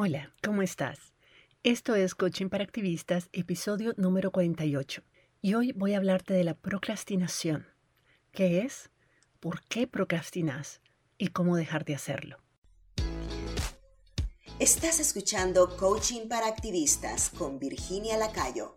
Hola, ¿cómo estás? Esto es Coaching para Activistas, episodio número 48. Y hoy voy a hablarte de la procrastinación. ¿Qué es? ¿Por qué procrastinas? ¿Y cómo dejar de hacerlo? Estás escuchando Coaching para Activistas con Virginia Lacayo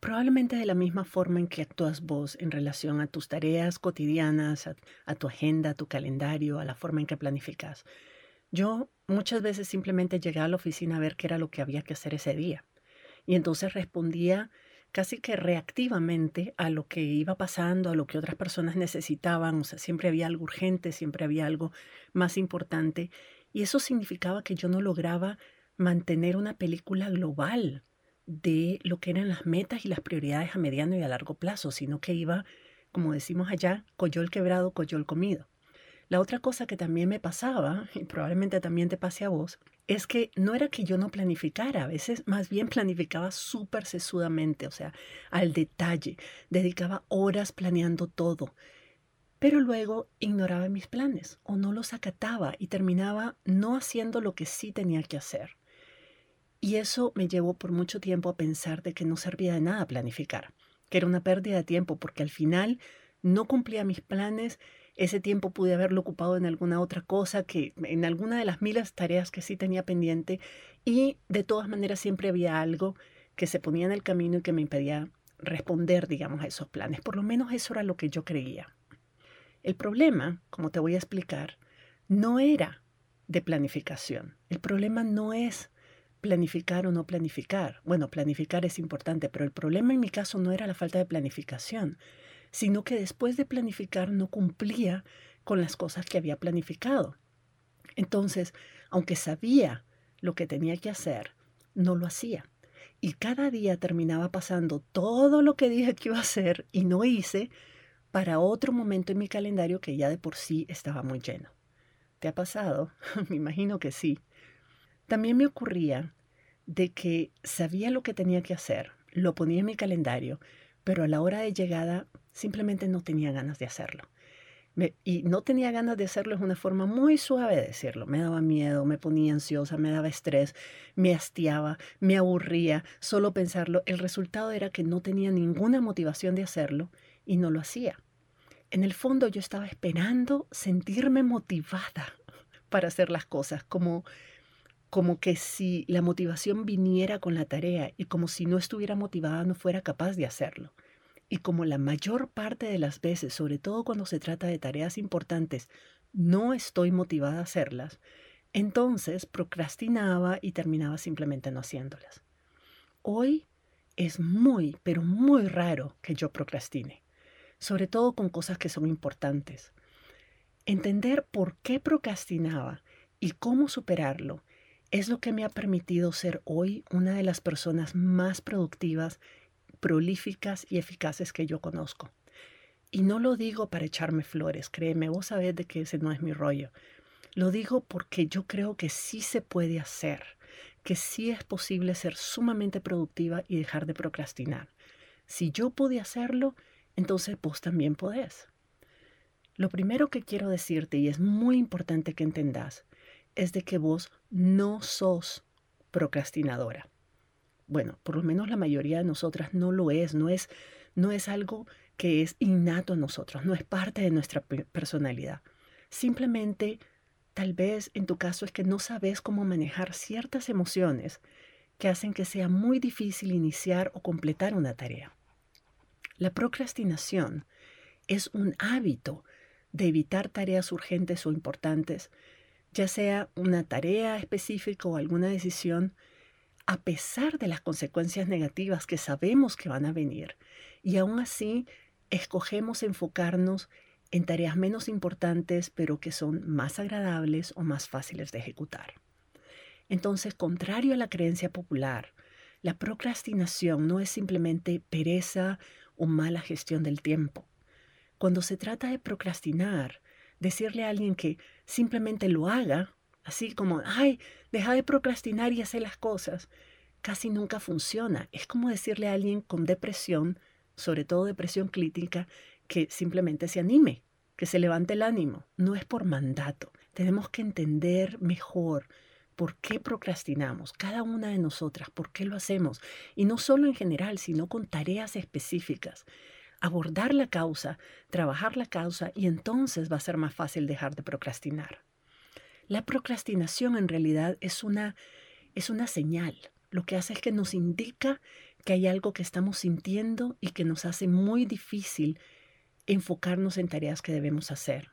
probablemente de la misma forma en que actúas vos en relación a tus tareas cotidianas, a, tu agenda, a tu calendario, a la forma en que planificas. Yo muchas veces simplemente llegaba a la oficina a ver qué era lo que había que hacer ese día. Y entonces respondía casi que reactivamente a lo que iba pasando, a lo que otras personas necesitaban. O sea, siempre había algo urgente, siempre había algo más importante. Y eso significaba que yo no lograba mantener una película global de lo que eran las metas y las prioridades a mediano y a largo plazo, sino que iba, como decimos allá, coyol quebrado, coyol comido. La otra cosa que también me pasaba, y probablemente también te pase a vos, es que no era que yo no planificara, a veces más bien planificaba súper sesudamente, o sea, al detalle, dedicaba horas planeando todo, pero luego ignoraba mis planes o no los acataba y terminaba no haciendo lo que sí tenía que hacer. Y eso me llevó por mucho tiempo a pensar de que no servía de nada planificar, que era una pérdida de tiempo, porque al final no cumplía mis planes, ese tiempo pude haberlo ocupado en alguna otra cosa, que en alguna de las miles tareas que sí tenía pendiente, y de todas maneras siempre había algo que se ponía en el camino y que me impedía responder, digamos, a esos planes. Por lo menos eso era lo que yo creía. El problema, como te voy a explicar, no era de planificación. El problema no es planificar o no planificar. Bueno, planificar es importante, pero el problema en mi caso no era la falta de planificación, sino que después de planificar no cumplía con las cosas que había planificado. Entonces, aunque sabía lo que tenía que hacer, no lo hacía. Y cada día terminaba pasando todo lo que dije que iba a hacer y no hice para otro momento en mi calendario que ya de por sí estaba muy lleno. ¿Te ha pasado? Me imagino que sí. También me ocurría de que sabía lo que tenía que hacer, lo ponía en mi calendario, pero a la hora de llegada simplemente no tenía ganas de hacerlo. y no tenía ganas de hacerlo es una forma muy suave de decirlo. Me daba miedo, me ponía ansiosa, me daba estrés, me hastiaba, me aburría solo pensarlo. El resultado era que no tenía ninguna motivación de hacerlo y no lo hacía. En el fondo yo estaba esperando sentirme motivada para hacer las cosas, como como que si la motivación viniera con la tarea y como si no estuviera motivada no fuera capaz de hacerlo. Y como la mayor parte de las veces, sobre todo cuando se trata de tareas importantes, no estoy motivada a hacerlas, entonces procrastinaba y terminaba simplemente no haciéndolas. Hoy es muy, pero muy raro que yo procrastine, sobre todo con cosas que son importantes. Entender por qué procrastinaba y cómo superarlo es lo que me ha permitido ser hoy una de las personas más productivas, prolíficas y eficaces que yo conozco. Y no lo digo para echarme flores, créeme, vos sabés de que ese no es mi rollo. Lo digo porque yo creo que sí se puede hacer, que sí es posible ser sumamente productiva y dejar de procrastinar. Si yo pude hacerlo, entonces vos también podés. Lo primero que quiero decirte, y es muy importante que entendas, es de que vos no sos procrastinadora. Bueno, por lo menos la mayoría de nosotras no lo es, no es, no es algo que es innato a nosotros, no es parte de nuestra personalidad. Simplemente, tal vez en tu caso es que no sabes cómo manejar ciertas emociones que hacen que sea muy difícil iniciar o completar una tarea. La procrastinación es un hábito de evitar tareas urgentes o importantes ya sea una tarea específica o alguna decisión, a pesar de las consecuencias negativas que sabemos que van a venir. Y aún así, escogemos enfocarnos en tareas menos importantes, pero que son más agradables o más fáciles de ejecutar. Entonces, contrario a la creencia popular, la procrastinación no es simplemente pereza o mala gestión del tiempo. Cuando se trata de procrastinar, decirle a alguien que simplemente lo haga, así como, ay, deja de procrastinar y hacer las cosas, casi nunca funciona. Es como decirle a alguien con depresión, sobre todo depresión clínica, que simplemente se anime, que se levante el ánimo. No es por mandato. Tenemos que entender mejor por qué procrastinamos, cada una de nosotras, por qué lo hacemos. Y no solo en general, sino con tareas específicas. Abordar la causa, trabajar la causa y entonces va a ser más fácil dejar de procrastinar. La procrastinación en realidad es una, es una señal. Lo que hace es que nos indica que hay algo que estamos sintiendo y que nos hace muy difícil enfocarnos en tareas que debemos hacer.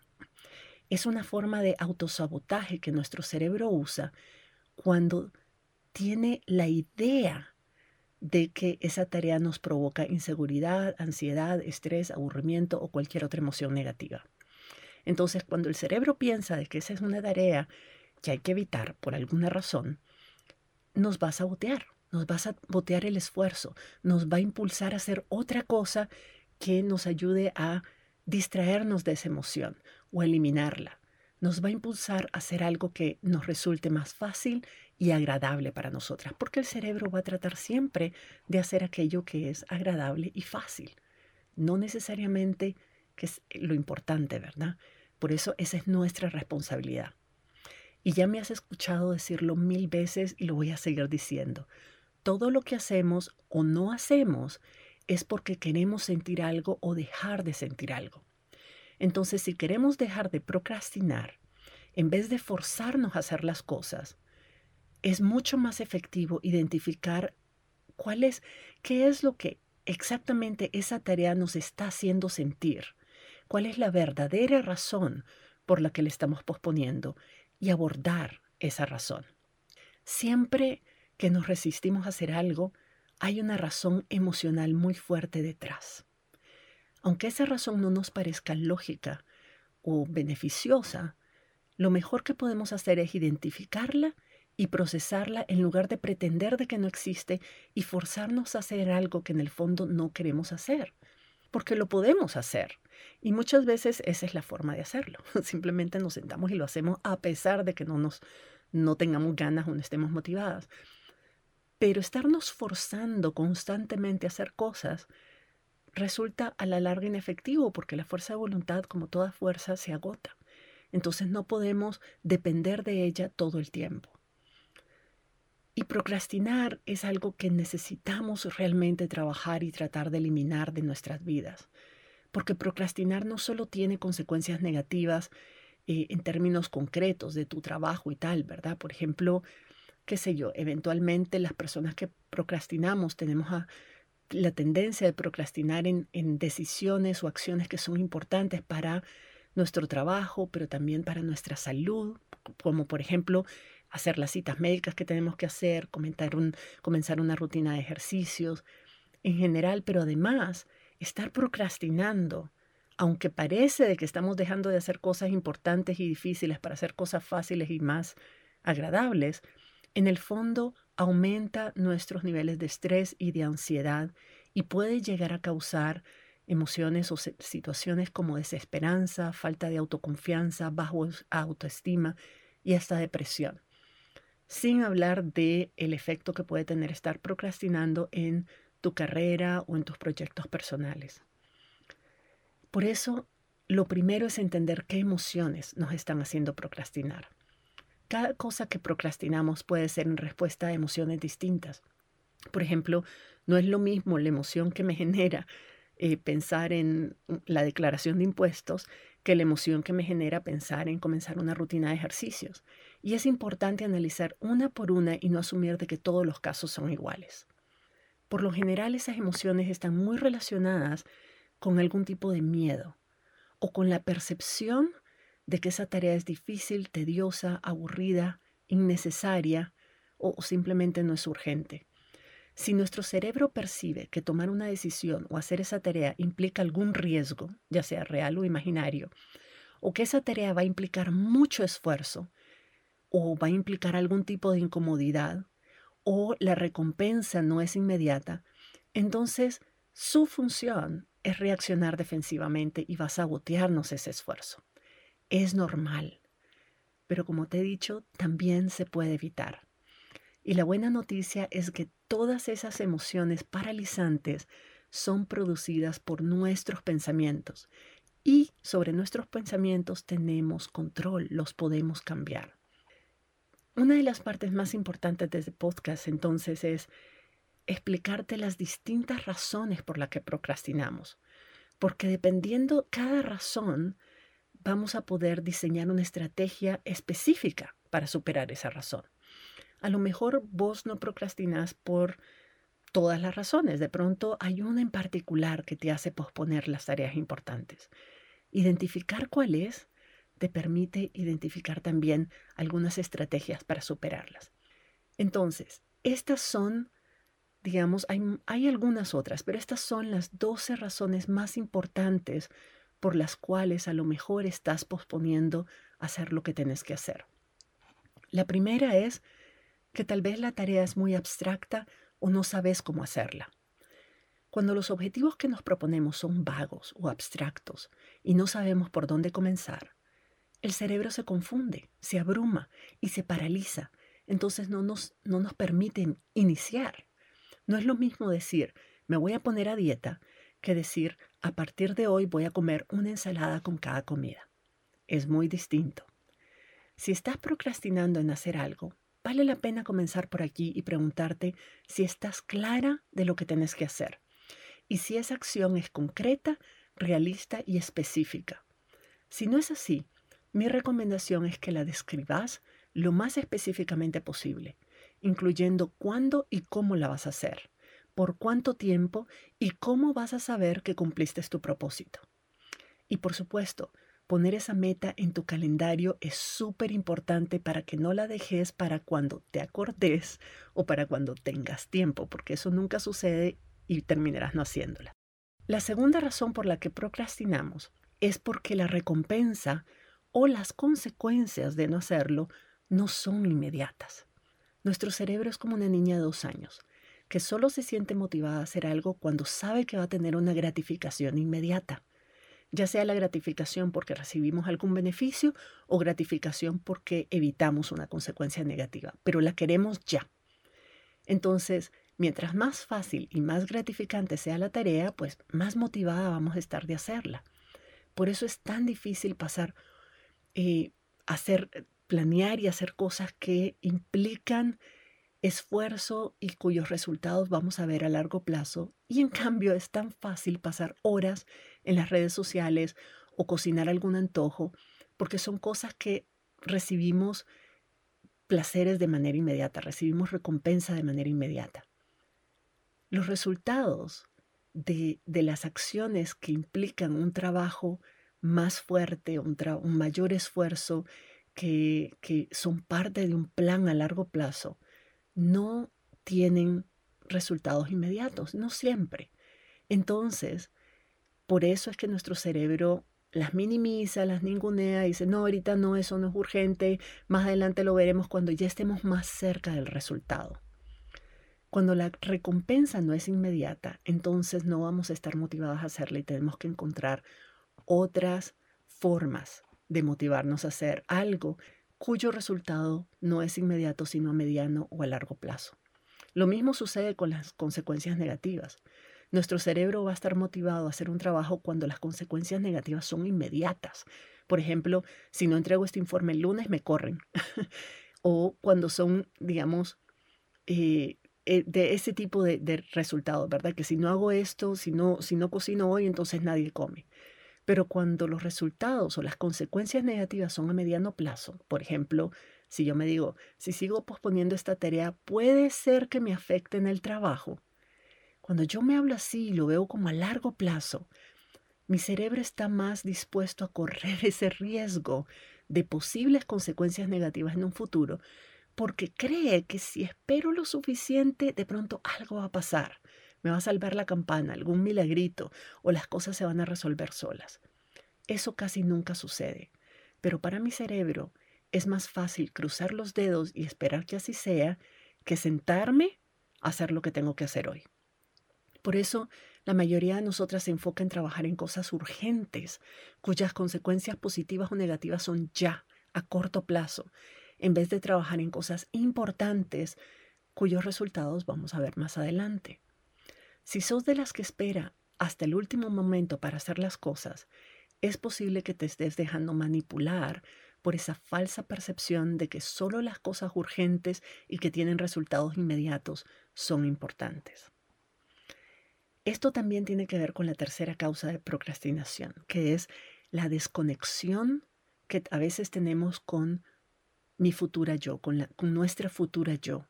Es una forma de autosabotaje que nuestro cerebro usa cuando tiene la idea de que esa tarea nos provoca inseguridad, ansiedad, estrés, aburrimiento o cualquier otra emoción negativa. Entonces, cuando el cerebro piensa de que esa es una tarea que hay que evitar por alguna razón, nos va a sabotear, nos va a sabotear el esfuerzo, nos va a impulsar a hacer otra cosa que nos ayude a distraernos de esa emoción o eliminarla. Nos va a impulsar a hacer algo que nos resulte más fácil y agradable para nosotras, porque el cerebro va a tratar siempre de hacer aquello que es agradable y fácil, no necesariamente que es lo importante, ¿verdad? Por eso esa es nuestra responsabilidad. Y ya me has escuchado decirlo mil veces y lo voy a seguir diciendo. Todo lo que hacemos o no hacemos es porque queremos sentir algo o dejar de sentir algo. Entonces, si queremos dejar de procrastinar, en vez de forzarnos a hacer las cosas, es mucho más efectivo identificar cuál es, qué es lo que exactamente esa tarea nos está haciendo sentir, cuál es la verdadera razón por la que le estamos posponiendo y abordar esa razón. Siempre que nos resistimos a hacer algo, hay una razón emocional muy fuerte detrás. Aunque esa razón no nos parezca lógica o beneficiosa, lo mejor que podemos hacer es identificarla y procesarla en lugar de pretender de que no existe y forzarnos a hacer algo que en el fondo no queremos hacer, porque lo podemos hacer. Y muchas veces esa es la forma de hacerlo. Simplemente nos sentamos y lo hacemos a pesar de que no nos no tengamos ganas o no estemos motivadas. Pero estarnos forzando constantemente a hacer cosas resulta a la larga inefectivo porque la fuerza de voluntad, como toda fuerza, se agota. Entonces no podemos depender de ella todo el tiempo. Y procrastinar es algo que necesitamos realmente trabajar y tratar de eliminar de nuestras vidas. Porque procrastinar no solo tiene consecuencias negativas eh, en términos concretos de tu trabajo y tal, ¿verdad? Por ejemplo, qué sé yo, eventualmente las personas que procrastinamos tenemos la tendencia de procrastinar en, en decisiones o acciones que son importantes para nuestro trabajo, pero también para nuestra salud, como por ejemplo hacer las citas médicas que tenemos que hacer, comenzar una rutina de ejercicios en general, pero además estar procrastinando, aunque parece de que estamos dejando de hacer cosas importantes y difíciles para hacer cosas fáciles y más agradables, en el fondo aumenta nuestros niveles de estrés y de ansiedad y puede llegar a causar emociones o situaciones como desesperanza, falta de autoconfianza, bajo autoestima y hasta depresión. Sin hablar de el efecto que puede tener estar procrastinando en tu carrera o en tus proyectos personales. Por eso, lo primero es entender qué emociones nos están haciendo procrastinar. Cada cosa que procrastinamos puede ser en respuesta a emociones distintas. Por ejemplo, no es lo mismo la emoción que me genera eh, pensar en la declaración de impuestos que la emoción que me genera pensar en comenzar una rutina de ejercicios. Y es importante analizar una por una y no asumir de que todos los casos son iguales. Por lo general esas emociones están muy relacionadas con algún tipo de miedo o con la percepción de que esa tarea es difícil, tediosa, aburrida, innecesaria o simplemente no es urgente. Si nuestro cerebro percibe que tomar una decisión o hacer esa tarea implica algún riesgo, ya sea real o imaginario, o que esa tarea va a implicar mucho esfuerzo, o va a implicar algún tipo de incomodidad, o la recompensa no es inmediata, entonces su función es reaccionar defensivamente y va a sabotearnos ese esfuerzo. Es normal, pero como te he dicho, también se puede evitar. Y la buena noticia es que todas esas emociones paralizantes son producidas por nuestros pensamientos y sobre nuestros pensamientos tenemos control, los podemos cambiar. Una de las partes más importantes de este podcast entonces es explicarte las distintas razones por las que procrastinamos, porque dependiendo cada razón, vamos a poder diseñar una estrategia específica para superar esa razón. A lo mejor vos no procrastinas por todas las razones, de pronto hay una en particular que te hace posponer las tareas importantes. Identificar cuál es te permite identificar también algunas estrategias para superarlas. Entonces, estas son, digamos, hay, hay algunas otras, pero estas son las 12 razones más importantes por las cuales a lo mejor estás posponiendo hacer lo que tienes que hacer. La primera es que tal vez la tarea es muy abstracta o no sabes cómo hacerla. Cuando los objetivos que nos proponemos son vagos o abstractos y no sabemos por dónde comenzar, el cerebro se confunde, se abruma y se paraliza. Entonces no nos, no nos permiten iniciar. No es lo mismo decir, me voy a poner a dieta, que decir, a partir de hoy voy a comer una ensalada con cada comida. Es muy distinto. Si estás procrastinando en hacer algo, vale la pena comenzar por aquí y preguntarte si estás clara de lo que tienes que hacer y si esa acción es concreta, realista y específica. Si no es así, mi recomendación es que la describas lo más específicamente posible, incluyendo cuándo y cómo la vas a hacer por cuánto tiempo y cómo vas a saber que cumpliste tu propósito. Y por supuesto, poner esa meta en tu calendario es súper importante para que no la dejes para cuando te acordes o para cuando tengas tiempo, porque eso nunca sucede y terminarás no haciéndola. La segunda razón por la que procrastinamos es porque la recompensa o las consecuencias de no hacerlo no son inmediatas. Nuestro cerebro es como una niña de dos años que solo se siente motivada a hacer algo cuando sabe que va a tener una gratificación inmediata, ya sea la gratificación porque recibimos algún beneficio o gratificación porque evitamos una consecuencia negativa, pero la queremos ya. Entonces, mientras más fácil y más gratificante sea la tarea, pues más motivada vamos a estar de hacerla. Por eso es tan difícil pasar, eh, hacer, planear y hacer cosas que implican esfuerzo y cuyos resultados vamos a ver a largo plazo. Y en cambio es tan fácil pasar horas en las redes sociales o cocinar algún antojo, porque son cosas que recibimos placeres de manera inmediata, recibimos recompensa de manera inmediata. Los resultados de, las acciones que implican un trabajo más fuerte, un, un mayor esfuerzo, que, son parte de un plan a largo plazo, no tienen resultados inmediatos, no siempre. Entonces, por eso es que nuestro cerebro las minimiza, las ningunea y dice, no, ahorita no, eso no es urgente, más adelante lo veremos cuando ya estemos más cerca del resultado. Cuando la recompensa no es inmediata, entonces no vamos a estar motivados a hacerla y tenemos que encontrar otras formas de motivarnos a hacer algo cuyo resultado no es inmediato, sino a mediano o a largo plazo. Lo mismo sucede con las consecuencias negativas. Nuestro cerebro va a estar motivado a hacer un trabajo cuando las consecuencias negativas son inmediatas. Por ejemplo, si no entrego este informe el lunes, me corren. o cuando son, digamos, eh, eh, de ese tipo de, de, resultados, ¿verdad? Que si no hago esto, si no, si no cocino hoy, entonces nadie come. Pero cuando los resultados o las consecuencias negativas son a mediano plazo, por ejemplo, si yo me digo, si sigo posponiendo esta tarea, puede ser que me afecte en el trabajo. Cuando yo me hablo así y lo veo como a largo plazo, mi cerebro está más dispuesto a correr ese riesgo de posibles consecuencias negativas en un futuro, porque cree que si espero lo suficiente, de pronto algo va a pasar me va a salvar la campana, algún milagrito, o las cosas se van a resolver solas. Eso casi nunca sucede, pero para mi cerebro es más fácil cruzar los dedos y esperar que así sea que sentarme a hacer lo que tengo que hacer hoy. Por eso, la mayoría de nosotras se enfoca en trabajar en cosas urgentes, cuyas consecuencias positivas o negativas son ya, a corto plazo, en vez de trabajar en cosas importantes cuyos resultados vamos a ver más adelante. Si sos de las que espera hasta el último momento para hacer las cosas, es posible que te estés dejando manipular por esa falsa percepción de que solo las cosas urgentes y que tienen resultados inmediatos son importantes. Esto también tiene que ver con la tercera causa de procrastinación, que es la desconexión que a veces tenemos con mi futura yo, con, con nuestra futura yo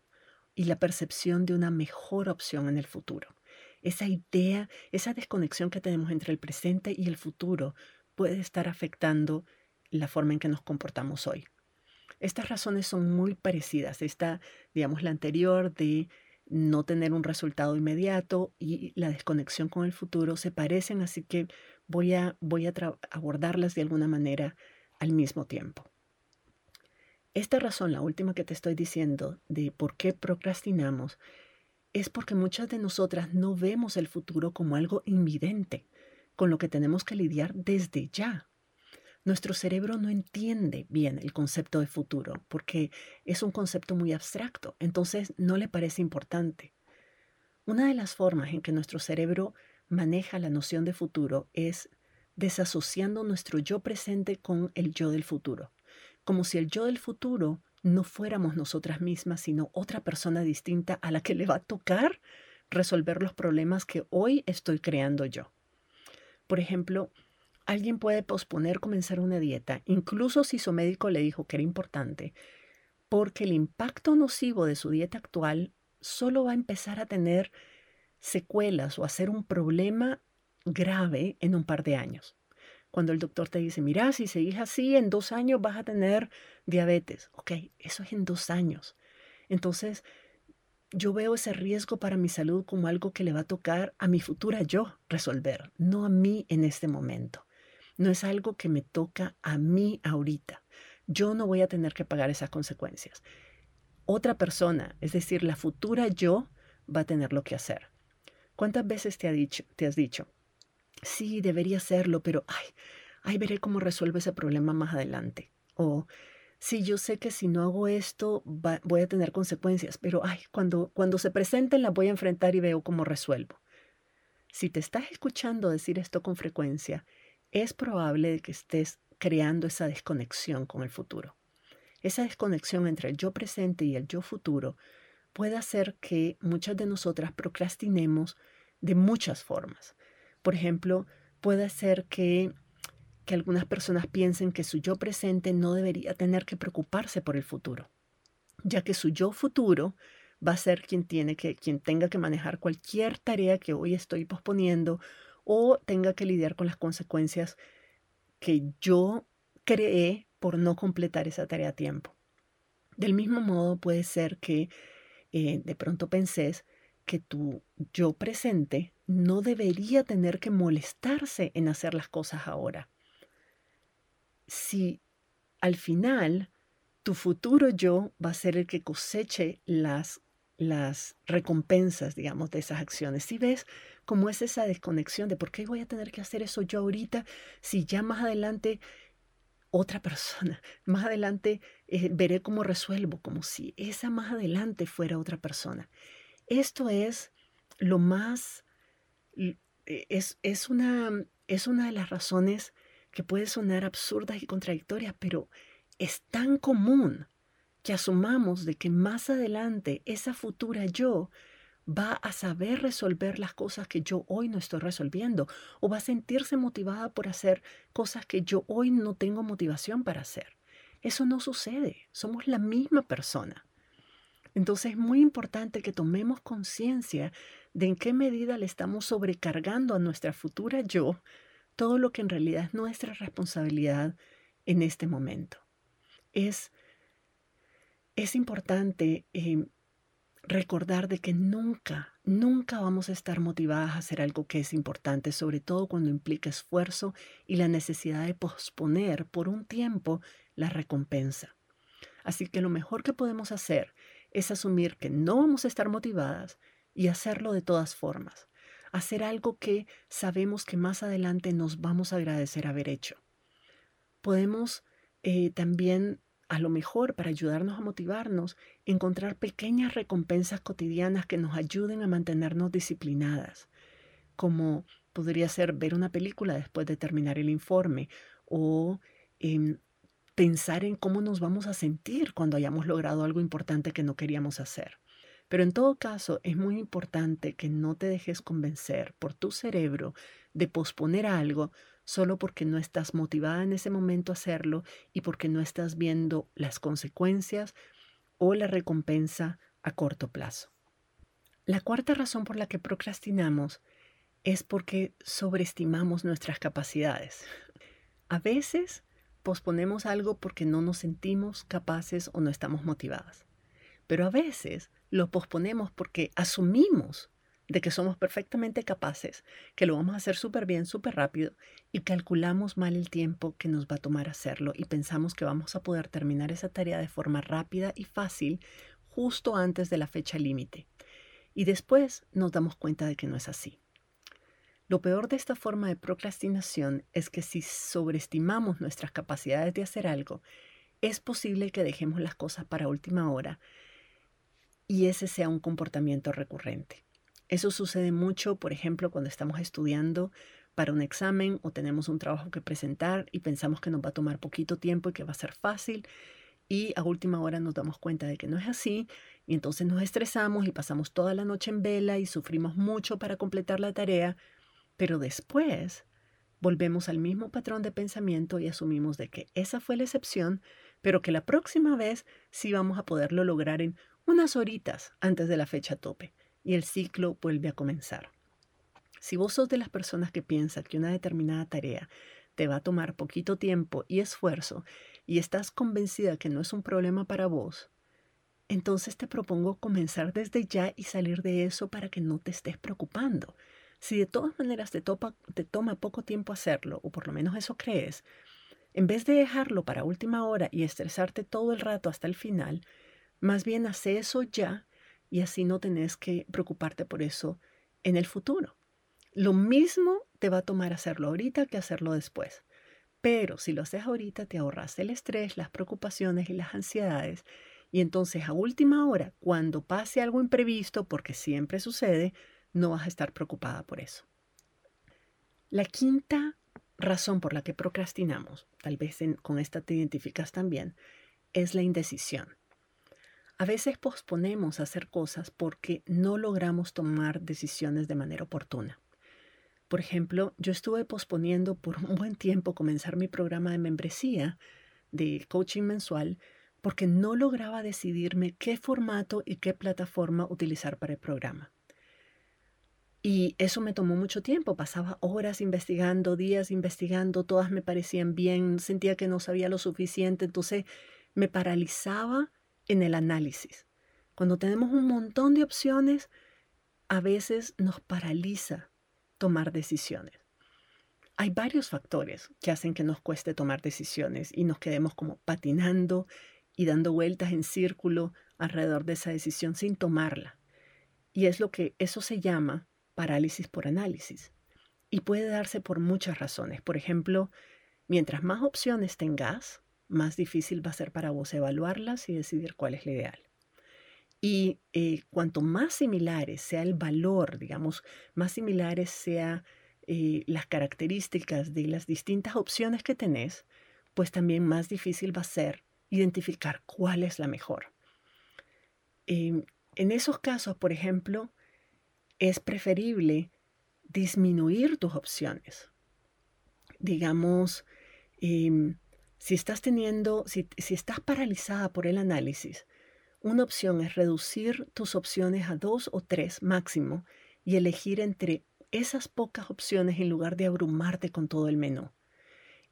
y la percepción de una mejor opción en el futuro. Esa idea, esa desconexión que tenemos entre el presente y el futuro puede estar afectando la forma en que nos comportamos hoy. Estas razones son muy parecidas. Esta, digamos, la anterior de no tener un resultado inmediato y la desconexión con el futuro se parecen, así que voy a, voy a abordarlas de alguna manera al mismo tiempo. Esta razón, la última que te estoy diciendo, de por qué procrastinamos, es porque muchas de nosotras no vemos el futuro como algo invidente, con lo que tenemos que lidiar desde ya. Nuestro cerebro no entiende bien el concepto de futuro porque es un concepto muy abstracto, entonces no le parece importante. Una de las formas en que nuestro cerebro maneja la noción de futuro es desasociando nuestro yo presente con el yo del futuro, como si el yo del futuro no fuéramos nosotras mismas, sino otra persona distinta a la que le va a tocar resolver los problemas que hoy estoy creando yo. Por ejemplo, Alguien puede posponer comenzar una dieta, incluso si su médico le dijo que era importante, porque el impacto nocivo de su dieta actual solo va a empezar a tener secuelas o a ser un problema grave en un par de años. Cuando el doctor te dice, mira, si seguís así, en dos años vas a tener diabetes. Ok, eso es en dos años. Entonces, yo veo ese riesgo para mi salud como algo que le va a tocar a mi futura yo resolver, no a mí en este momento. No es algo que me toca a mí ahorita. Yo no voy a tener que pagar esas consecuencias. Otra persona, es decir, la futura yo, va a tener lo que hacer. ¿Cuántas veces te, ha dicho, te has dicho, sí, debería hacerlo, pero ay, ay, veré cómo resuelvo ese problema más adelante? O, sí, yo sé que si no hago esto voy a tener consecuencias, pero ay, cuando, cuando se presenten las voy a enfrentar y veo cómo resuelvo. Si te estás escuchando decir esto con frecuencia, es probable que estés creando esa desconexión con el futuro. Esa desconexión entre el yo presente y el yo futuro puede hacer que muchas de nosotras procrastinemos de muchas formas. Por ejemplo, puede ser que, que algunas personas piensen que su yo presente no debería tener que preocuparse por el futuro, ya que su yo futuro va a ser quien, tiene que, quien tenga que manejar cualquier tarea que hoy estoy posponiendo o tenga que lidiar con las consecuencias que yo creé por no completar esa tarea a tiempo. Del mismo modo puede ser que eh, de pronto penses que tu yo presente no debería tener que molestarse en hacer las cosas ahora. Si al final tu futuro yo va a ser el que coseche las, las recompensas, digamos, de esas acciones. Si ves cómo es esa desconexión de por qué voy a tener que hacer eso yo ahorita si ya más adelante otra persona, más adelante eh, veré cómo resuelvo, como si esa más adelante fuera otra persona. Esto es lo más, es, es, una, es una de las razones que puede sonar absurdas y contradictorias, pero es tan común que asumamos de que más adelante esa futura yo va a saber resolver las cosas que yo hoy no estoy resolviendo o va a sentirse motivada por hacer cosas que yo hoy no tengo motivación para hacer. Eso no sucede, somos la misma persona. Entonces es muy importante que tomemos conciencia de en qué medida le estamos sobrecargando a nuestra futura yo todo lo que en realidad es nuestra responsabilidad en este momento. Es, es importante eh, recordar de que nunca, nunca vamos a estar motivadas a hacer algo que es importante, sobre todo cuando implica esfuerzo y la necesidad de posponer por un tiempo la recompensa. Así que lo mejor que podemos hacer es asumir que no vamos a estar motivadas y hacerlo de todas formas. hacer algo que sabemos que más adelante nos vamos a agradecer haber hecho. Podemos eh, también, a lo mejor, para ayudarnos a motivarnos, encontrar pequeñas recompensas cotidianas que nos ayuden a mantenernos disciplinadas, como podría ser ver una película después de terminar el informe o em, pensar en cómo nos vamos a sentir cuando hayamos logrado algo importante que no queríamos hacer. Pero en todo caso, es muy importante que no te dejes convencer por tu cerebro de posponer algo solo porque no estás motivada en ese momento a hacerlo y porque no estás viendo las consecuencias o la recompensa a corto plazo. La cuarta razón por la que procrastinamos es porque sobreestimamos nuestras capacidades. A veces posponemos algo porque no nos sentimos capaces o no estamos motivadas. Pero a veces lo posponemos porque asumimos de que somos perfectamente capaces, que lo vamos a hacer súper bien, súper rápido, y calculamos mal el tiempo que nos va a tomar hacerlo y pensamos que vamos a poder terminar esa tarea de forma rápida y fácil justo antes de la fecha límite. Y después nos damos cuenta de que no es así. Lo peor de esta forma de procrastinación es que si sobreestimamos nuestras capacidades de hacer algo, es posible que dejemos las cosas para última hora y ese sea un comportamiento recurrente. Eso sucede mucho, por ejemplo, cuando estamos estudiando para un examen o tenemos un trabajo que presentar y pensamos que nos va a tomar poquito tiempo y que va a ser fácil y a última hora nos damos cuenta de que no es así y entonces nos estresamos y pasamos toda la noche en vela y sufrimos mucho para completar la tarea, pero después volvemos al mismo patrón de pensamiento y asumimos de que esa fue la excepción, pero que la próxima vez sí vamos a poderlo lograr en unas horitas antes de la fecha tope y el ciclo vuelve a comenzar. Si vos sos de las personas que piensan que una determinada tarea te va a tomar poquito tiempo y esfuerzo y estás convencida que no es un problema para vos, entonces te propongo comenzar desde ya y salir de eso para que no te estés preocupando. Si de todas maneras te, te toma poco tiempo hacerlo, o por lo menos eso crees, en vez de dejarlo para última hora y estresarte todo el rato hasta el final, más bien hace eso ya y así no tenés que preocuparte por eso en el futuro. Lo mismo te va a tomar hacerlo ahorita que hacerlo después. Pero si lo haces ahorita, te ahorras el estrés, las preocupaciones y las ansiedades. Y entonces a última hora, cuando pase algo imprevisto, porque siempre sucede, no vas a estar preocupada por eso. La quinta razón por la que procrastinamos, tal vez con esta te identificas también, es la indecisión. A veces posponemos hacer cosas porque no logramos tomar decisiones de manera oportuna. Por ejemplo, yo estuve posponiendo por un buen tiempo comenzar mi programa de membresía de coaching mensual porque no lograba decidirme qué formato y qué plataforma utilizar para el programa. Y eso me tomó mucho tiempo, pasaba horas investigando, días investigando, todas me parecían bien, sentía que no sabía lo suficiente, entonces me paralizaba en el análisis. Cuando tenemos un montón de opciones, a veces nos paraliza tomar decisiones. Hay varios factores que hacen que nos cueste tomar decisiones y nos quedemos como patinando y dando vueltas en círculo alrededor de esa decisión sin tomarla. Y es lo que eso se llama parálisis por análisis. Y puede darse por muchas razones. Por ejemplo, mientras más opciones tengas, más difícil va a ser para vos evaluarlas y decidir cuál es la ideal. Y eh, cuanto más similares sea el valor, digamos, más similares sean eh, las características de las distintas opciones que tenés, pues también más difícil va a ser identificar cuál es la mejor. Em, en esos casos, por ejemplo, es preferible disminuir tus opciones. Digamos, em, si estás teniendo, si, estás paralizada por el análisis, una opción es reducir tus opciones a dos o tres máximo y elegir entre esas pocas opciones en lugar de abrumarte con todo el menú.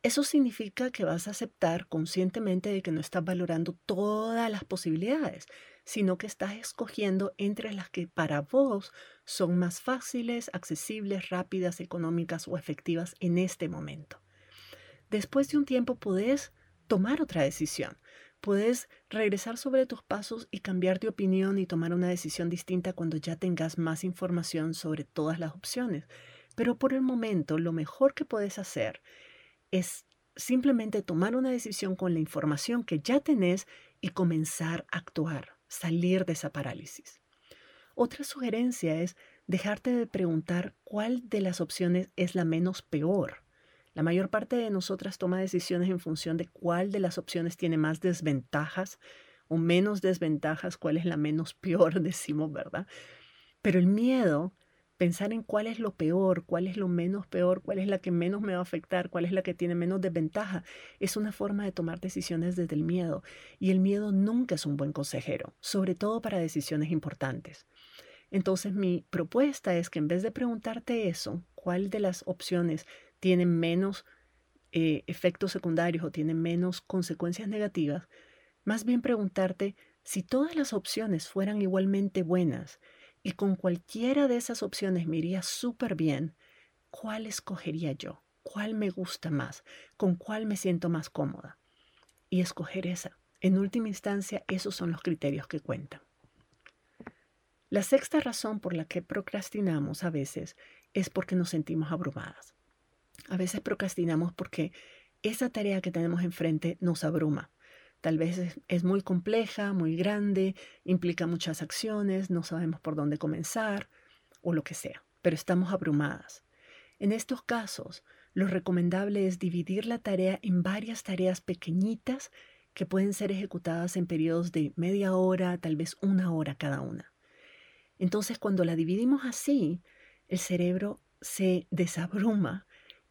Eso significa que vas a aceptar conscientemente de que no estás valorando todas las posibilidades, sino que estás escogiendo entre las que para vos son más fáciles, accesibles, rápidas, económicas o efectivas en este momento después de un tiempo podés tomar otra decisión. Puedes regresar sobre tus pasos y cambiar de opinión y tomar una decisión distinta cuando ya tengas más información sobre todas las opciones. Pero por el momento, lo mejor que puedes hacer es simplemente tomar una decisión con la información que ya tenés y comenzar a actuar, salir de esa parálisis. Otra sugerencia es dejarte de preguntar cuál de las opciones es la menos peor. La mayor parte de nosotras toma decisiones en función de cuál de las opciones tiene más desventajas o menos desventajas, cuál es la menos peor, decimos, ¿verdad? Pero el miedo pensar en cuál es lo peor, cuál es lo menos peor, cuál es la que menos me va a afectar, cuál es la que tiene menos desventaja, es una forma de tomar decisiones desde el miedo. Y el miedo nunca es un buen consejero, sobre todo para decisiones importantes. Entonces mi propuesta es que en vez de preguntarte eso, cuál de las opciones tiene menos eh, efectos secundarios o tiene menos consecuencias negativas, más bien preguntarte si todas las opciones fueran igualmente buenas y con cualquiera de esas opciones me iría súper bien, ¿cuál escogería yo? ¿Cuál me gusta más? ¿Con cuál me siento más cómoda? Y escoger esa. En última instancia, esos son los criterios que cuentan. La sexta razón por la que procrastinamos a veces es porque nos sentimos abrumadas. A veces procrastinamos porque esa tarea que tenemos enfrente nos abruma. Tal vez es, muy compleja, muy grande, implica muchas acciones, no sabemos por dónde comenzar o lo que sea, pero estamos abrumadas. En estos casos, lo recomendable es dividir la tarea en varias tareas pequeñitas que pueden ser ejecutadas en periodos de media hora, tal vez una hora cada una. Entonces, cuando la dividimos así, el cerebro se desabruma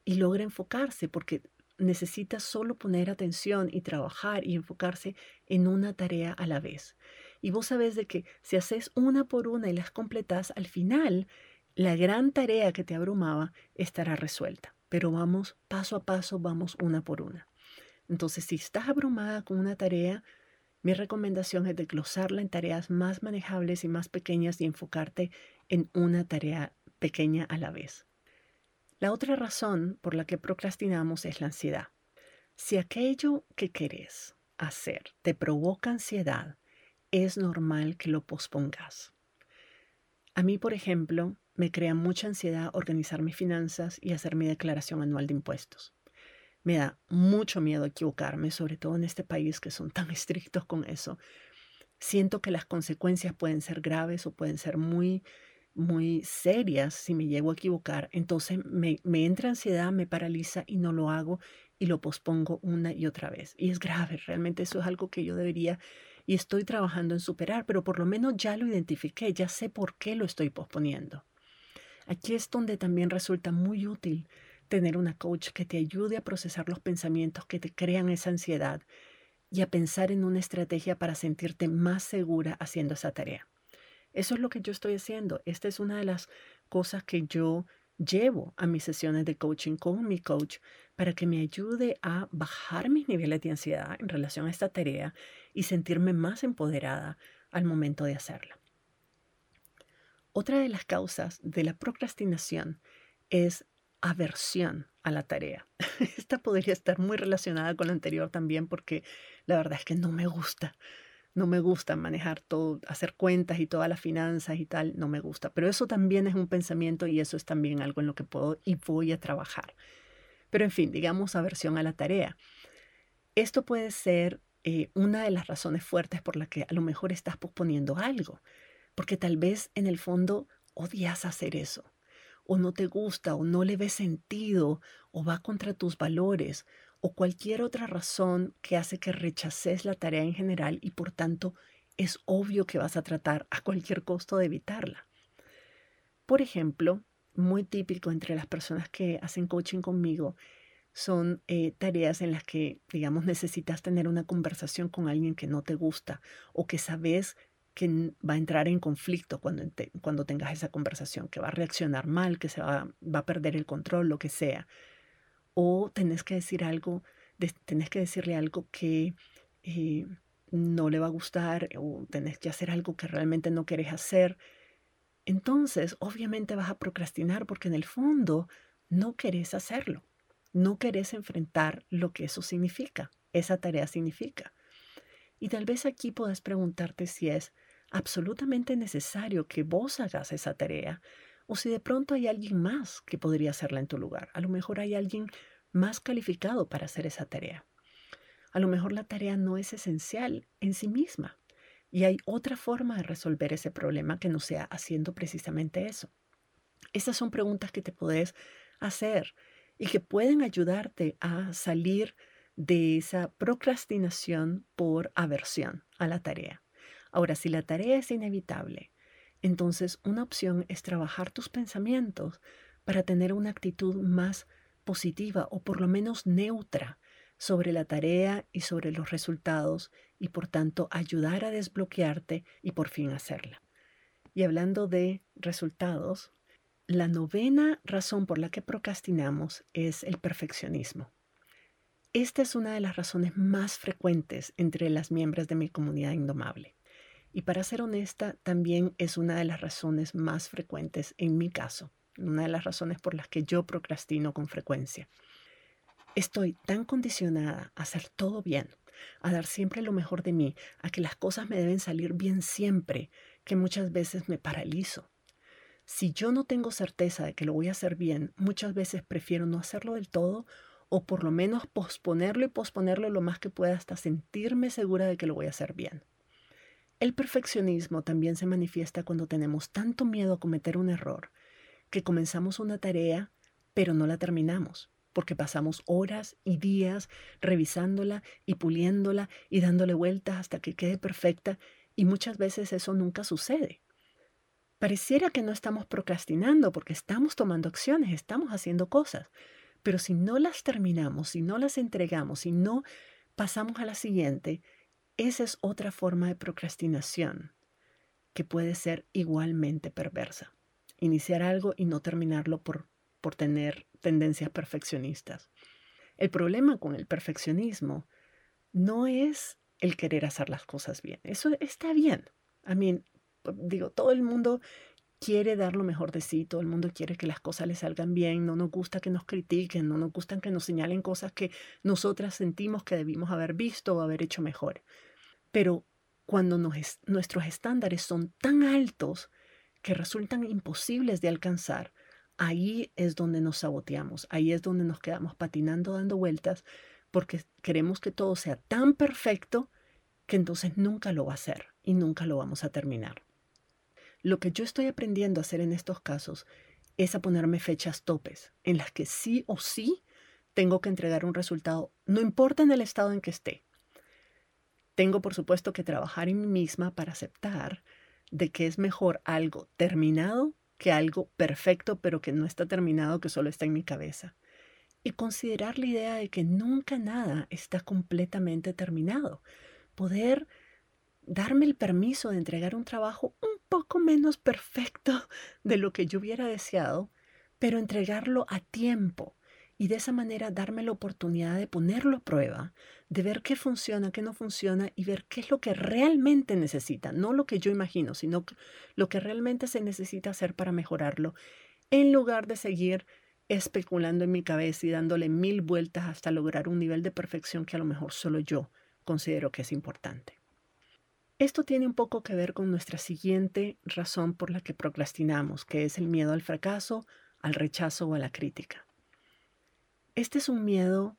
y logra enfocarse porque necesita solo poner atención y trabajar y enfocarse en una tarea a la vez. Y vos sabés de que si haces una por una y las completas, al final la gran tarea que te abrumaba estará resuelta. Pero vamos paso a paso, vamos una por una. Entonces, si estás abrumada con una tarea, mi recomendación es desglosarla en tareas más manejables y más pequeñas y enfocarte en una tarea pequeña a la vez. La otra razón por la que procrastinamos es la ansiedad. Si aquello que querés hacer te provoca ansiedad, es normal que lo pospongas. A mí, por ejemplo, me crea mucha ansiedad organizar mis finanzas y hacer mi declaración anual de impuestos. Me da mucho miedo equivocarme, sobre todo en este país que son tan estrictos con eso. Siento que las consecuencias pueden ser graves o pueden ser muy muy serias si me llego a equivocar, entonces me, me, entra ansiedad, me paraliza y no lo hago y lo pospongo una y otra vez. Y es grave, realmente eso es algo que yo debería y estoy trabajando en superar, pero por lo menos ya lo identifiqué, ya sé por qué lo estoy posponiendo. Aquí es donde también resulta muy útil tener una coach que te ayude a procesar los pensamientos que te crean esa ansiedad y a pensar en una estrategia para sentirte más segura haciendo esa tarea. Eso es lo que yo estoy haciendo. Esta es una de las cosas que yo llevo a mis sesiones de coaching con mi coach para que me ayude a bajar mis niveles de ansiedad en relación a esta tarea y sentirme más empoderada al momento de hacerla. Otra de las causas de la procrastinación es aversión a la tarea. Esta podría estar muy relacionada con la anterior también porque la verdad es que no me gusta no me gusta manejar todo, hacer cuentas y todas las finanzas y tal, no me gusta. Pero eso también es un pensamiento y eso es también algo en lo que puedo y voy a trabajar. Pero en fin, digamos aversión a la tarea. Esto puede ser eh, una de las razones fuertes por la que a lo mejor estás posponiendo algo, porque tal vez en el fondo odias hacer eso, o no te gusta, o no le ves sentido, o va contra tus valores, o cualquier otra razón que hace que rechaces la tarea en general y por tanto es obvio que vas a tratar a cualquier costo de evitarla. Por ejemplo, muy típico entre las personas que hacen coaching conmigo son eh, tareas en las que, digamos, necesitas tener una conversación con alguien que no te gusta o que sabes que va a entrar en conflicto cuando, cuando tengas esa conversación, que va a reaccionar mal, que se va, va a perder el control, lo que sea o tenés que decir algo, tenés que decirle algo que eh, no le va a gustar o tenés que hacer algo que realmente no querés hacer. Entonces, obviamente vas a procrastinar porque en el fondo no querés hacerlo. No querés enfrentar lo que eso significa, esa tarea significa. Y tal vez aquí puedas preguntarte si es absolutamente necesario que vos hagas esa tarea o si de pronto hay alguien más que podría hacerla en tu lugar. A lo mejor hay alguien más calificado para hacer esa tarea. A lo mejor la tarea no es esencial en sí misma y hay otra forma de resolver ese problema que no sea haciendo precisamente eso. Estas son preguntas que te puedes hacer y que pueden ayudarte a salir de esa procrastinación por aversión a la tarea. Ahora, si la tarea es inevitable, entonces una opción es trabajar tus pensamientos para tener una actitud más positiva o por lo menos neutra sobre la tarea y sobre los resultados y por tanto ayudar a desbloquearte y por fin hacerla. Y hablando de resultados, la novena razón por la que procrastinamos es el perfeccionismo. Esta es una de las razones más frecuentes entre las miembros de mi comunidad indomable. Y para ser honesta, también es una de las razones más frecuentes en mi caso, una de las razones por las que yo procrastino con frecuencia. Estoy tan condicionada a hacer todo bien, a dar siempre lo mejor de mí, a que las cosas me deben salir bien siempre, que muchas veces me paralizo. Si yo no tengo certeza de que lo voy a hacer bien, muchas veces prefiero no hacerlo del todo o por lo menos posponerlo y posponerlo lo más que pueda hasta sentirme segura de que lo voy a hacer bien. El perfeccionismo también se manifiesta cuando tenemos tanto miedo a cometer un error que comenzamos una tarea pero no la terminamos, porque pasamos horas y días revisándola y puliéndola y dándole vueltas hasta que quede perfecta y muchas veces eso nunca sucede. Pareciera que no estamos procrastinando porque estamos tomando acciones, estamos haciendo cosas, pero si no las terminamos, si no las entregamos, si no pasamos a la siguiente, esa es otra forma de procrastinación que puede ser igualmente perversa. Iniciar algo y no terminarlo por, por tener tendencias perfeccionistas. El problema con el perfeccionismo no es el querer hacer las cosas bien. Eso está bien. A mí, digo, todo el mundo quiere dar lo mejor de sí, todo el mundo quiere que las cosas le salgan bien, no nos gusta que nos critiquen, no nos gusta que nos señalen cosas que nosotras sentimos que debimos haber visto o haber hecho mejor. Pero cuando nuestros estándares son tan altos que resultan imposibles de alcanzar, ahí es donde nos saboteamos, ahí es donde nos quedamos patinando, dando vueltas, porque queremos que todo sea tan perfecto que entonces nunca lo va a hacer y nunca lo vamos a terminar. Lo que yo estoy aprendiendo a hacer en estos casos es a ponerme fechas topes en las que sí o sí tengo que entregar un resultado, no importa en el estado en que esté. Tengo, por supuesto, que trabajar en mí misma para aceptar de que es mejor algo terminado que algo perfecto, pero que no está terminado, que solo está en mi cabeza. Y considerar la idea de que nunca nada está completamente terminado. Poder darme el permiso de entregar un trabajo un poco menos perfecto de lo que yo hubiera deseado, pero entregarlo a tiempo, y de esa manera darme la oportunidad de ponerlo a prueba, de ver qué funciona, qué no funciona y ver qué es lo que realmente necesita, no lo que yo imagino, sino lo que realmente se necesita hacer para mejorarlo, en lugar de seguir especulando en mi cabeza y dándole mil vueltas hasta lograr un nivel de perfección que a lo mejor solo yo considero que es importante. Esto tiene un poco que ver con nuestra siguiente razón por la que procrastinamos, que es el miedo al fracaso, al rechazo o a la crítica. Este es un miedo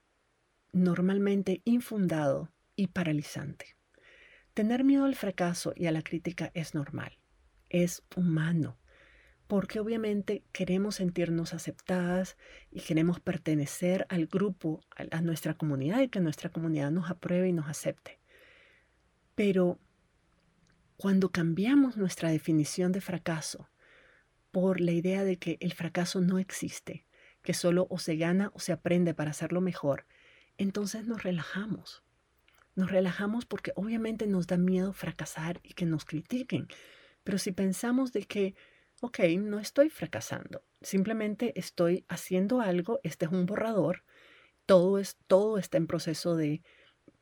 normalmente infundado y paralizante. Tener miedo al fracaso y a la crítica es normal, es humano, porque obviamente queremos sentirnos aceptadas y queremos pertenecer al grupo, a nuestra comunidad y que nuestra comunidad nos apruebe y nos acepte. Pero cuando cambiamos nuestra definición de fracaso por la idea de que el fracaso no existe, que solo o se gana o se aprende para hacerlo mejor, entonces nos relajamos. Nos relajamos porque obviamente nos da miedo fracasar y que nos critiquen. Pero si pensamos de que, ok, no estoy fracasando, simplemente estoy haciendo algo, este es un borrador, todo, es, todo está en proceso de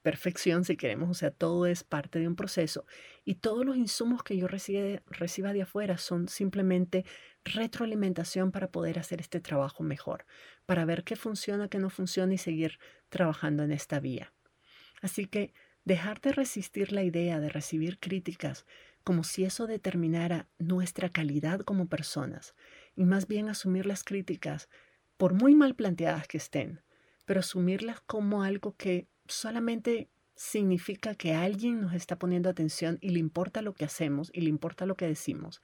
perfección, si queremos, o sea, todo es parte de un proceso y todos los insumos que yo reciba de afuera son simplemente retroalimentación para poder hacer este trabajo mejor, para ver qué funciona, qué no funciona y seguir trabajando en esta vía. Así que Dejar de resistir la idea de recibir críticas como si eso determinara nuestra calidad como personas, y más bien asumir las críticas, por muy mal planteadas que estén, pero asumirlas como algo que solamente significa que alguien nos está poniendo atención y le importa lo que hacemos y le importa lo que decimos,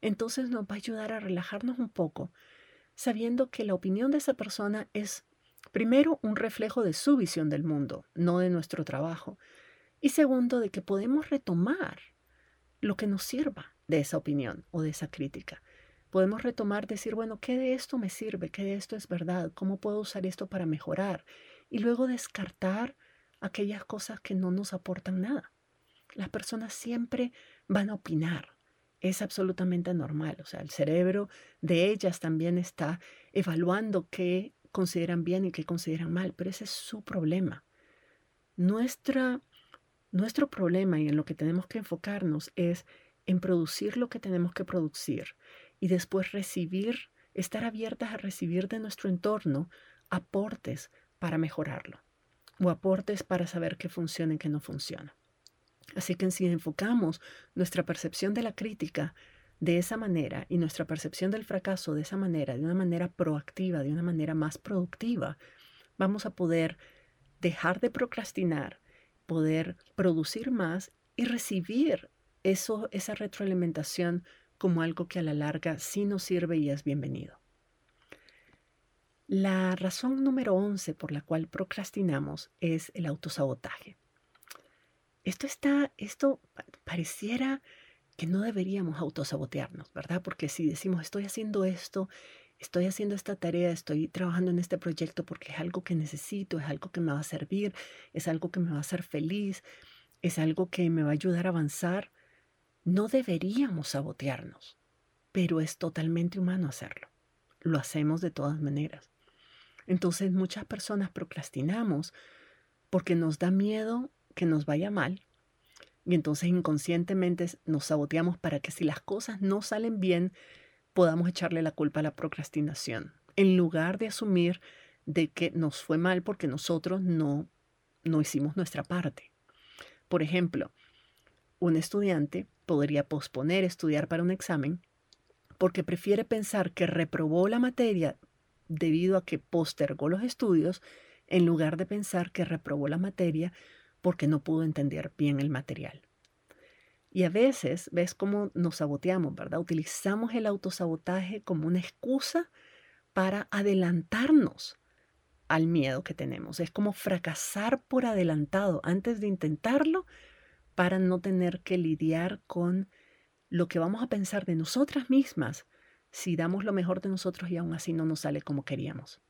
entonces nos va a ayudar a relajarnos un poco, sabiendo que la opinión de esa persona es, primero, un reflejo de su visión del mundo, no de nuestro trabajo, y segundo, de que podemos retomar lo que nos sirva de esa opinión o de esa crítica. Podemos retomar, decir, bueno, ¿qué de esto me sirve? ¿Qué de esto es verdad? ¿Cómo puedo usar esto para mejorar? Y luego descartar aquellas cosas que no nos aportan nada. Las personas siempre van a opinar. Es absolutamente normal. O sea, el cerebro de ellas también está evaluando qué consideran bien y qué consideran mal, pero ese es su problema. Nuestra nuestro problema y en lo que tenemos que enfocarnos es en producir lo que tenemos que producir y después recibir, estar abiertas a recibir de nuestro entorno aportes para mejorarlo o aportes para saber qué funciona y qué no funciona. Así que si enfocamos nuestra percepción de la crítica de esa manera y nuestra percepción del fracaso de esa manera, de una manera proactiva, de una manera más productiva, vamos a poder dejar de procrastinar poder producir más y recibir eso, esa retroalimentación como algo que a la larga sí nos sirve y es bienvenido. La razón número 11 por la cual procrastinamos es el autosabotaje. Esto está, esto pareciera que no deberíamos autosabotearnos, ¿verdad? Porque si decimos estoy haciendo esto estoy haciendo esta tarea, estoy trabajando en este proyecto porque es algo que necesito, es algo que me va a servir, es algo que me va a hacer feliz, es algo que me va a ayudar a avanzar, no deberíamos sabotearnos, pero es totalmente humano hacerlo. Lo hacemos de todas maneras. Entonces muchas personas procrastinamos porque nos da miedo que nos vaya mal y entonces inconscientemente nos saboteamos para que si las cosas no salen bien, podamos echarle la culpa a la procrastinación, en lugar de asumir de que nos fue mal porque nosotros no, no hicimos nuestra parte. Por ejemplo, un estudiante podría posponer estudiar para un examen porque prefiere pensar que reprobó la materia debido a que postergó los estudios en lugar de pensar que reprobó la materia porque no pudo entender bien el material. Y a veces, ves cómo nos saboteamos, ¿verdad? Utilizamos el autosabotaje como una excusa para adelantarnos al miedo que tenemos. Es como fracasar por adelantado antes de intentarlo para no tener que lidiar con lo que vamos a pensar de nosotras mismas si damos lo mejor de nosotros y aún así no nos sale como queríamos.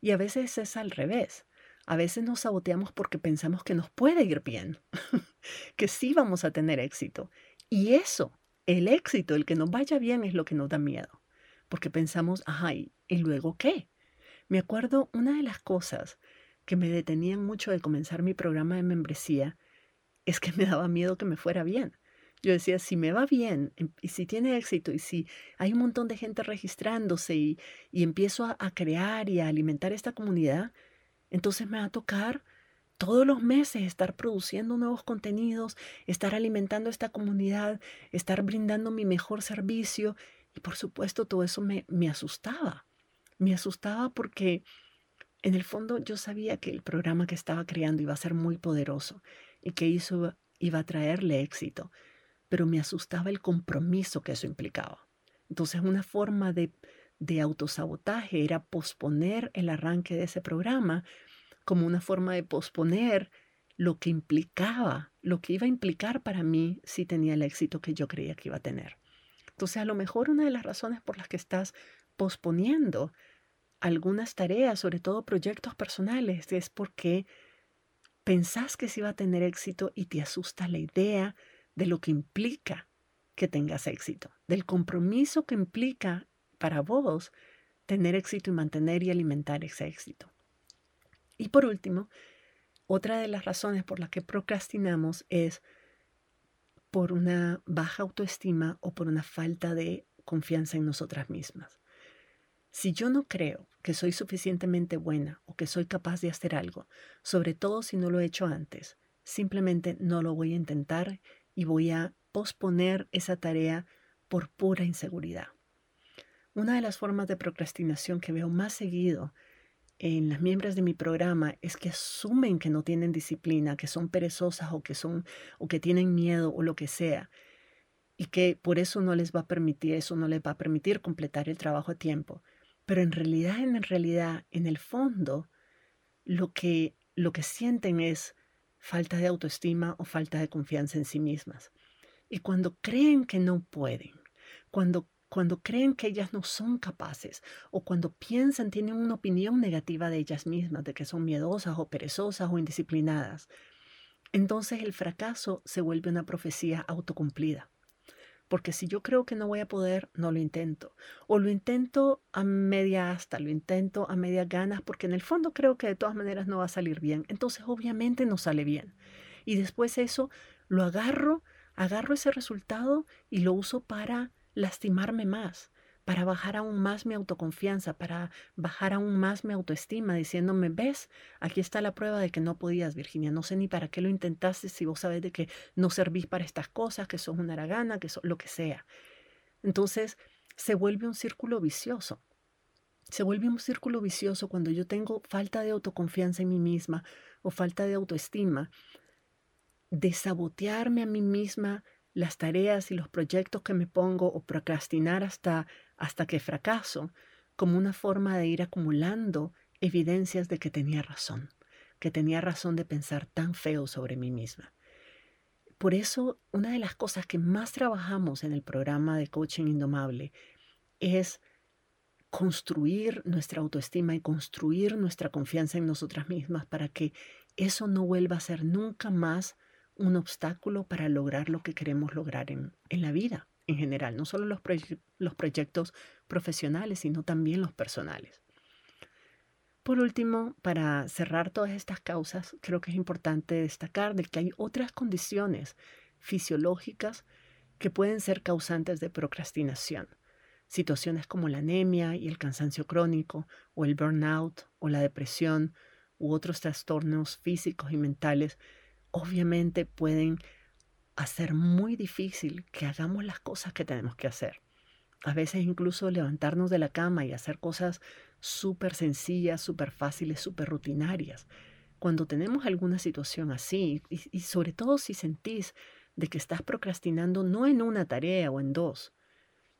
Y a veces es al revés. A veces nos saboteamos porque pensamos que nos puede ir bien, que sí vamos a tener éxito. Y eso, el éxito, el que nos vaya bien, es lo que nos da miedo. Porque pensamos, ajá, ¿y luego qué? Me acuerdo una de las cosas que me detenían mucho de comenzar mi programa de membresía es que me daba miedo que me fuera bien. Yo decía, si me va bien em, y si tiene éxito y si hay un montón de gente registrándose y, empiezo a crear y a alimentar esta comunidad, entonces me va a tocar todos los meses estar produciendo nuevos contenidos, estar alimentando esta comunidad, estar brindando mi mejor servicio. Y por supuesto todo eso me, me asustaba. Me asustaba porque en el fondo yo sabía que el programa que estaba creando iba a ser muy poderoso y que eso iba a traerle éxito, pero me asustaba el compromiso que eso implicaba. Entonces una forma de de autosabotaje era posponer el arranque de ese programa como una forma de posponer lo que implicaba, lo que iba a implicar para mí si tenía el éxito que yo creía que iba a tener. Entonces, a lo mejor una de las razones por las que estás posponiendo algunas tareas, sobre todo proyectos personales, es porque pensás que sí va a tener éxito y te asusta la idea de lo que implica que tengas éxito, del compromiso que implica para vos tener éxito y mantener y alimentar ese éxito. Y por último, otra de las razones por las que procrastinamos es por una baja autoestima o por una falta de confianza en nosotras mismas. Si yo no creo que soy suficientemente buena o que soy capaz de hacer algo, sobre todo si no lo he hecho antes, simplemente no lo voy a intentar y voy a posponer esa tarea por pura inseguridad. Una de las formas de procrastinación que veo más seguido en las miembros de mi programa es que asumen que no tienen disciplina, que son perezosas o que son o que tienen miedo o lo que sea y que por eso no les va a permitir eso no les va a permitir completar el trabajo a tiempo. Pero en realidad, en realidad, en el fondo, lo que lo que sienten es falta de autoestima o falta de confianza en sí mismas. Y cuando creen que no pueden, cuando cuando creen que ellas no son capaces o cuando piensan, tienen una opinión negativa de ellas mismas, de que son miedosas o perezosas o indisciplinadas, entonces el fracaso se vuelve una profecía autocumplida. Porque si yo creo que no voy a poder, no lo intento. O lo intento a media hasta, lo intento a media ganas, porque en el fondo creo que de todas maneras no va a salir bien. Entonces obviamente no sale bien. Y después eso lo agarro, agarro ese resultado y lo uso para lastimarme más, para bajar aún más mi autoconfianza, para bajar aún más mi autoestima, diciéndome, ves, aquí está la prueba de que no podías, Virginia, no sé ni para qué lo intentaste si vos sabes de que no servís para estas cosas, que sos una aragana, que sos lo que sea. Entonces, se vuelve un círculo vicioso. Se vuelve un círculo vicioso cuando yo tengo falta de autoconfianza en mí misma o falta de autoestima, de sabotearme a mí misma las tareas y los proyectos que me pongo o procrastinar hasta, hasta que fracaso como una forma de ir acumulando evidencias de que tenía razón, que tenía razón de pensar tan feo sobre mí misma. Por eso, una de las cosas que más trabajamos en el programa de coaching indomable es construir nuestra autoestima y construir nuestra confianza en nosotras mismas para que eso no vuelva a ser nunca más un obstáculo para lograr lo que queremos lograr en, la vida en general, no solo los, los proyectos profesionales, sino también los personales. Por último, para cerrar todas estas causas, creo que es importante destacar de que hay otras condiciones fisiológicas que pueden ser causantes de procrastinación. Situaciones como la anemia y el cansancio crónico, o el burnout, o la depresión, u otros trastornos físicos y mentales obviamente pueden hacer muy difícil que hagamos las cosas que tenemos que hacer. A veces incluso levantarnos de la cama y hacer cosas súper sencillas, súper fáciles, súper rutinarias. Cuando tenemos alguna situación así, y, sobre todo si sentís de que estás procrastinando no en una tarea o en dos,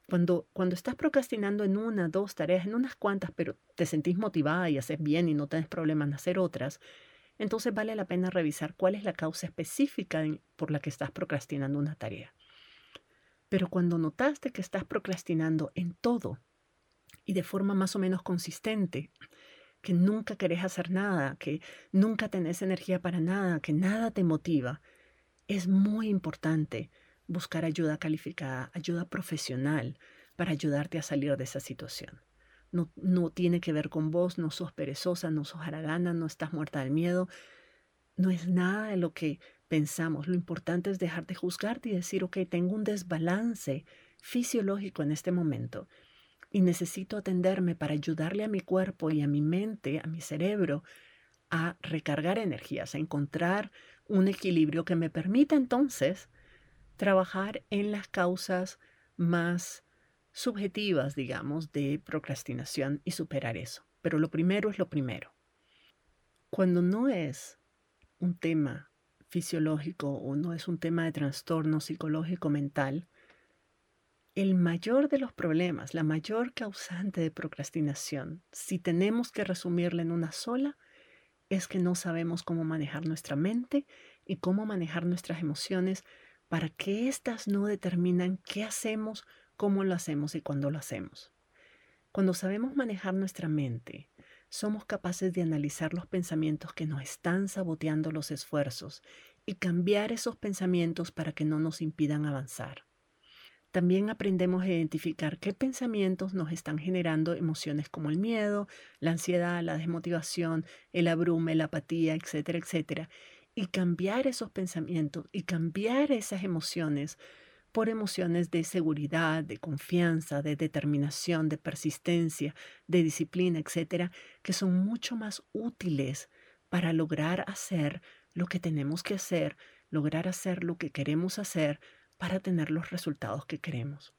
cuando, cuando estás procrastinando en una, dos tareas, en unas cuantas, pero te sentís motivada y haces bien y no tenés problemas en hacer otras, entonces vale la pena revisar cuál es la causa específica por la que estás procrastinando una tarea. Pero cuando notaste que estás procrastinando en todo y de forma más o menos consistente, que nunca querés hacer nada, que nunca tenés energía para nada, que nada te motiva, es muy importante buscar ayuda calificada, ayuda profesional para ayudarte a salir de esa situación no, tiene que ver con vos, no sos perezosa, no sos haragana, no estás muerta del miedo. No es nada de lo que pensamos. Lo importante es dejar de juzgarte y decir, ok, tengo un desbalance fisiológico en este momento y necesito atenderme para ayudarle a mi cuerpo y a mi mente, a mi cerebro, a recargar energías, a encontrar un equilibrio que me permita entonces trabajar en las causas más subjetivas, digamos, de procrastinación y superar eso. Pero lo primero es lo primero. Cuando no es un tema fisiológico o no es un tema de trastorno psicológico mental, el mayor de los problemas, la mayor causante de procrastinación, si tenemos que resumirla en una sola, es que no sabemos cómo manejar nuestra mente y cómo manejar nuestras emociones para que éstas no determinan qué hacemos cómo lo hacemos y cuándo lo hacemos. Cuando sabemos manejar nuestra mente, somos capaces de analizar los pensamientos que nos están saboteando los esfuerzos y cambiar esos pensamientos para que no nos impidan avanzar. También aprendemos a identificar qué pensamientos nos están generando emociones como el miedo, la ansiedad, la desmotivación, el abrume, la apatía, etcétera, etcétera, y cambiar esos pensamientos y cambiar esas emociones por emociones de seguridad, de confianza, de determinación, de persistencia, de disciplina, etcétera, que son mucho más útiles para lograr hacer lo que tenemos que hacer, lograr hacer lo que queremos hacer para tener los resultados que queremos.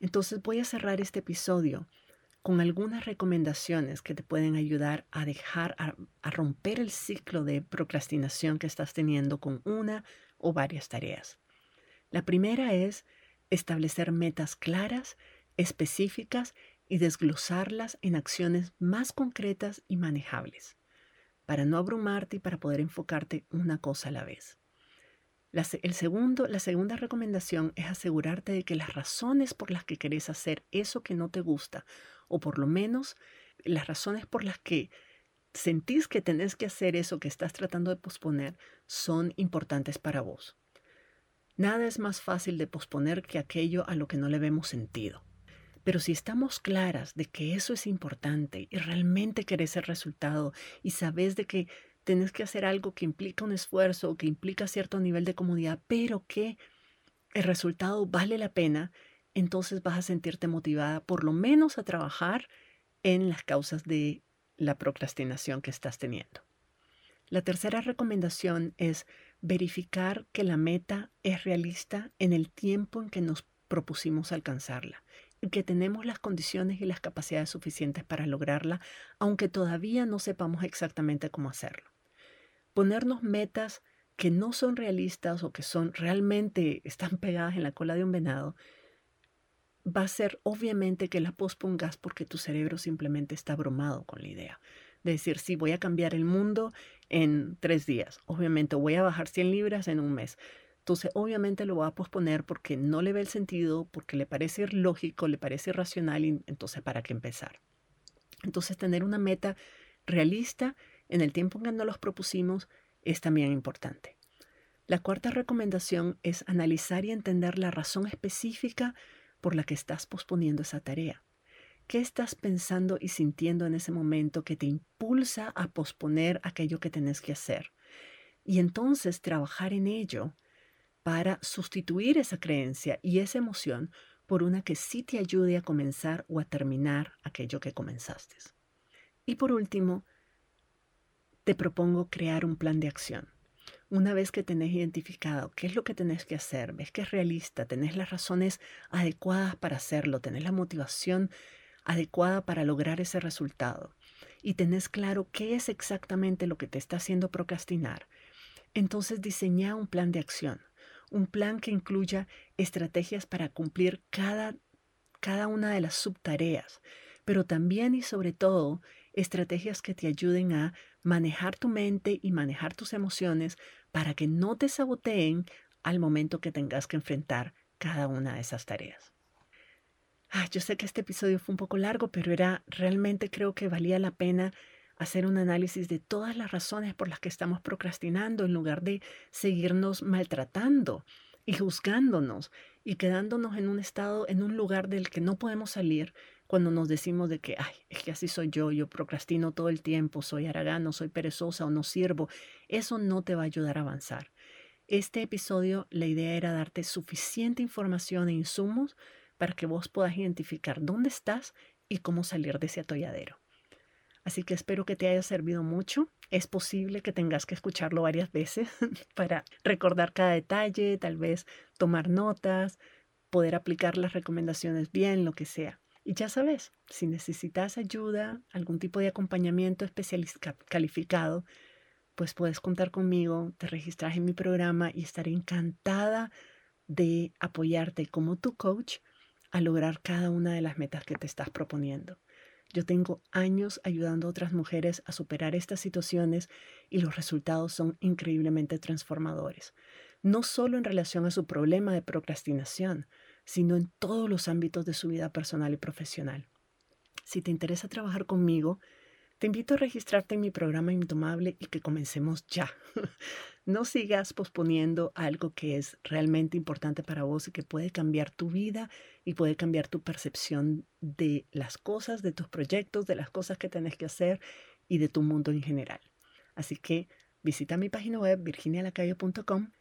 Entonces voy a cerrar este episodio con algunas recomendaciones que te pueden ayudar a dejar, a, romper el ciclo de procrastinación que estás teniendo con una o varias tareas. La primera es establecer metas claras, específicas y desglosarlas en acciones más concretas y manejables, para no abrumarte y para poder enfocarte una cosa a la vez. La, el segundo, la segunda recomendación es asegurarte de que las razones por las que querés hacer eso que no te gusta, o por lo menos las razones por las que sentís que tenés que hacer eso que estás tratando de posponer, son importantes para vos. Nada es más fácil de posponer que aquello a lo que no le vemos sentido. Pero si estamos claras de que eso es importante y realmente querés el resultado y sabes de que tenés que hacer algo que implica un esfuerzo o que implica cierto nivel de comodidad, pero que el resultado vale la pena, entonces vas a sentirte motivada por lo menos a trabajar en las causas de la procrastinación que estás teniendo. La tercera recomendación es verificar que la meta es realista en el tiempo en que nos propusimos alcanzarla y que tenemos las condiciones y las capacidades suficientes para lograrla, aunque todavía no sepamos exactamente cómo hacerlo ponernos metas que no son realistas o que son realmente están pegadas en la cola de un venado, va a ser obviamente que la pospongas porque tu cerebro simplemente está abrumado con la idea. De decir, sí, voy a cambiar el mundo en tres días. Obviamente voy a bajar 100 libras en un mes. Entonces, obviamente lo va a posponer porque no le ve el sentido, porque le parece lógico, le parece racional, y entonces, ¿para qué empezar? Entonces, tener una meta realista en el tiempo en que nos los propusimos es también importante. La cuarta recomendación es analizar y entender la razón específica por la que estás posponiendo esa tarea. ¿Qué estás pensando y sintiendo en ese momento que te impulsa a posponer aquello que tenés que hacer? Y entonces trabajar en ello para sustituir esa creencia y esa emoción por una que sí te ayude a comenzar o a terminar aquello que comenzaste. Y por último, te propongo crear un plan de acción. Una vez que tenés identificado qué es lo que tenés que hacer, ves que es realista, tenés las razones adecuadas para hacerlo, tenés la motivación adecuada para lograr ese resultado y tenés claro qué es exactamente lo que te está haciendo procrastinar, entonces diseña un plan de acción, un plan que incluya estrategias para cumplir cada, cada una de las subtareas, pero también y sobre todo estrategias que te ayuden a manejar tu mente y manejar tus emociones para que no te saboteen al momento que tengas que enfrentar cada una de esas tareas. Ah, yo sé que este episodio fue un poco largo, pero era realmente creo que valía la pena hacer un análisis de todas las razones por las que estamos procrastinando en lugar de seguirnos maltratando y juzgándonos y quedándonos en un estado, en un lugar del que no podemos salir cuando nos decimos de que, ay, es que así soy yo, yo procrastino todo el tiempo, soy aragano, soy perezosa o no sirvo, eso no te va a ayudar a avanzar. Este episodio, la idea era darte suficiente información e insumos para que vos puedas identificar dónde estás y cómo salir de ese atolladero. Así que espero que te haya servido mucho. Es posible que tengas que escucharlo varias veces para recordar cada detalle, tal vez tomar notas, poder aplicar las recomendaciones bien, lo que sea. Y ya sabes, si necesitas ayuda, algún tipo de acompañamiento especialista calificado, pues puedes contar conmigo, te registras en mi programa y estaré encantada de apoyarte como tu coach a lograr cada una de las metas que te estás proponiendo. Yo tengo años ayudando a otras mujeres a superar estas situaciones y los resultados son increíblemente transformadores, no solo en relación a su problema de procrastinación, sino en todos los ámbitos de su vida personal y profesional. Si te interesa trabajar conmigo, te invito a registrarte en mi programa Intomable y que comencemos ya. no sigas posponiendo algo que es realmente importante para vos y que puede cambiar tu vida y puede cambiar tu percepción de las cosas, de tus proyectos, de las cosas que tenés que hacer y de tu mundo en general. Así que visita mi página web virginialacayo.com,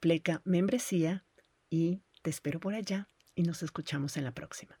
pleca membresía y te espero por allá y nos escuchamos en la próxima.